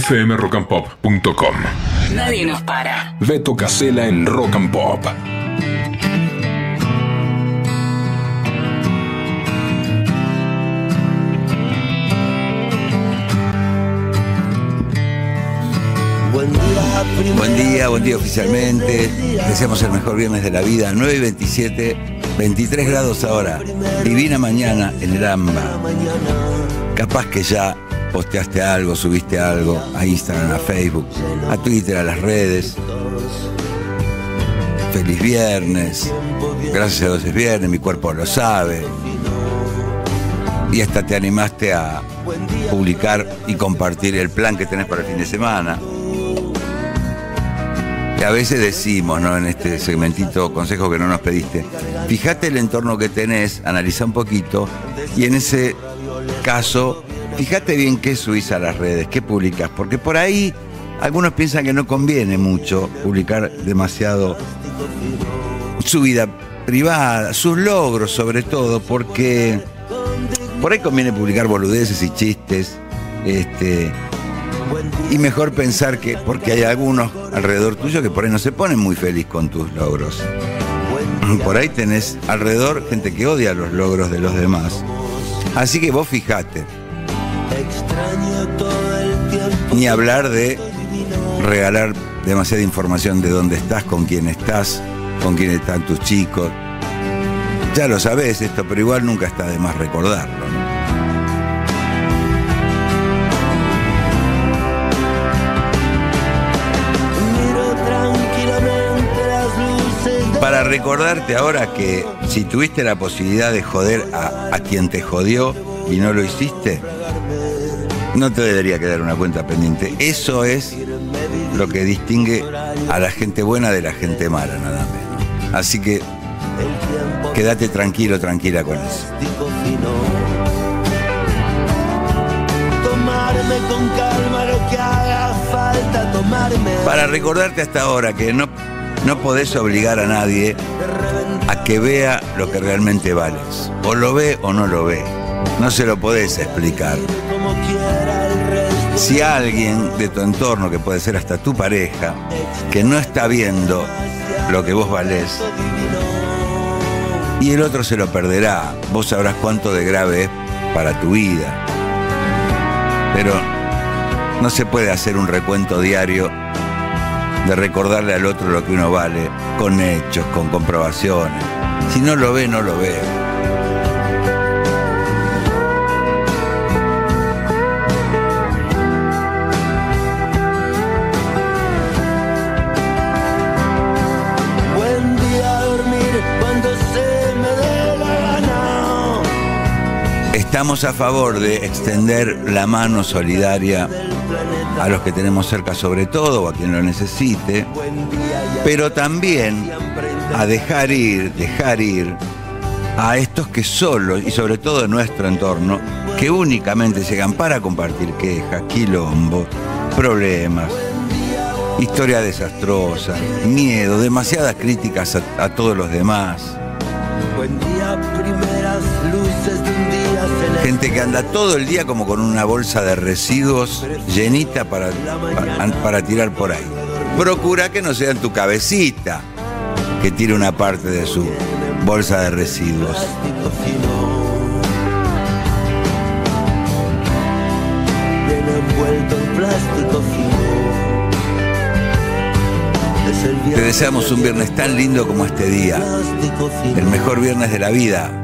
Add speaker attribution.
Speaker 1: fmrockandpop.com.
Speaker 2: Nadie nos para.
Speaker 1: Beto Casela en Rock and Pop.
Speaker 3: Buen día,
Speaker 4: Buen día, buen día oficialmente. Deseamos el mejor viernes de la vida. 9 y 27, 23 grados ahora. Divina mañana en el AMBA. Capaz que ya posteaste algo, subiste algo a Instagram, a Facebook, a Twitter, a las redes. Feliz viernes. Gracias a Dios es viernes, mi cuerpo lo sabe. Y hasta te animaste a publicar y compartir el plan que tenés para el fin de semana. Que a veces decimos, ¿no? En este segmentito, consejo que no nos pediste, fíjate el entorno que tenés, analiza un poquito y en ese caso, fíjate bien qué subís a las redes, qué publicas, porque por ahí algunos piensan que no conviene mucho publicar demasiado su vida privada, sus logros sobre todo, porque por ahí conviene publicar boludeces y chistes, este, y mejor pensar que, porque hay algunos alrededor tuyo que por ahí no se ponen muy feliz con tus logros. Por ahí tenés alrededor gente que odia los logros de los demás. Así que vos fijate, ni hablar de regalar demasiada información de dónde estás, con quién estás, con quién están tus chicos. Ya lo sabés esto, pero igual nunca está de más recordarlo. Para recordarte ahora que si tuviste la posibilidad de joder a, a quien te jodió y no lo hiciste, no te debería quedar una cuenta pendiente. Eso es lo que distingue a la gente buena de la gente mala, nada menos. Así que quédate tranquilo, tranquila con eso.
Speaker 3: plástico fino. Tomarme con calma lo que haga falta tomarme.
Speaker 4: Para recordarte hasta ahora que no, no podés obligar a nadie a que vea lo que realmente vales. O lo ve o no lo ve. No se lo podés explicar. Si alguien de tu entorno, que puede ser hasta tu pareja, que no está viendo lo que vos valés, y el otro se lo perderá, vos sabrás cuánto de grave es para tu vida. Pero no se puede hacer un recuento diario de recordarle al otro lo que uno vale, con hechos, con comprobaciones. Si no lo ve, no lo ve. Estamos a favor de extender la mano solidaria a los que tenemos cerca sobre todo o a quien lo necesite, pero también a dejar ir, dejar ir a estos que solo, y sobre todo en nuestro entorno, que únicamente llegan para compartir quejas, quilombos, problemas, historia desastrosa, miedo, demasiadas críticas a, a todos los demás. Gente que anda todo el día como con una bolsa de residuos llenita para, para, para tirar por ahí. Procura que no sea en tu cabecita que tire una parte de su bolsa de residuos. Te deseamos un viernes tan lindo como este día, el mejor viernes de la vida.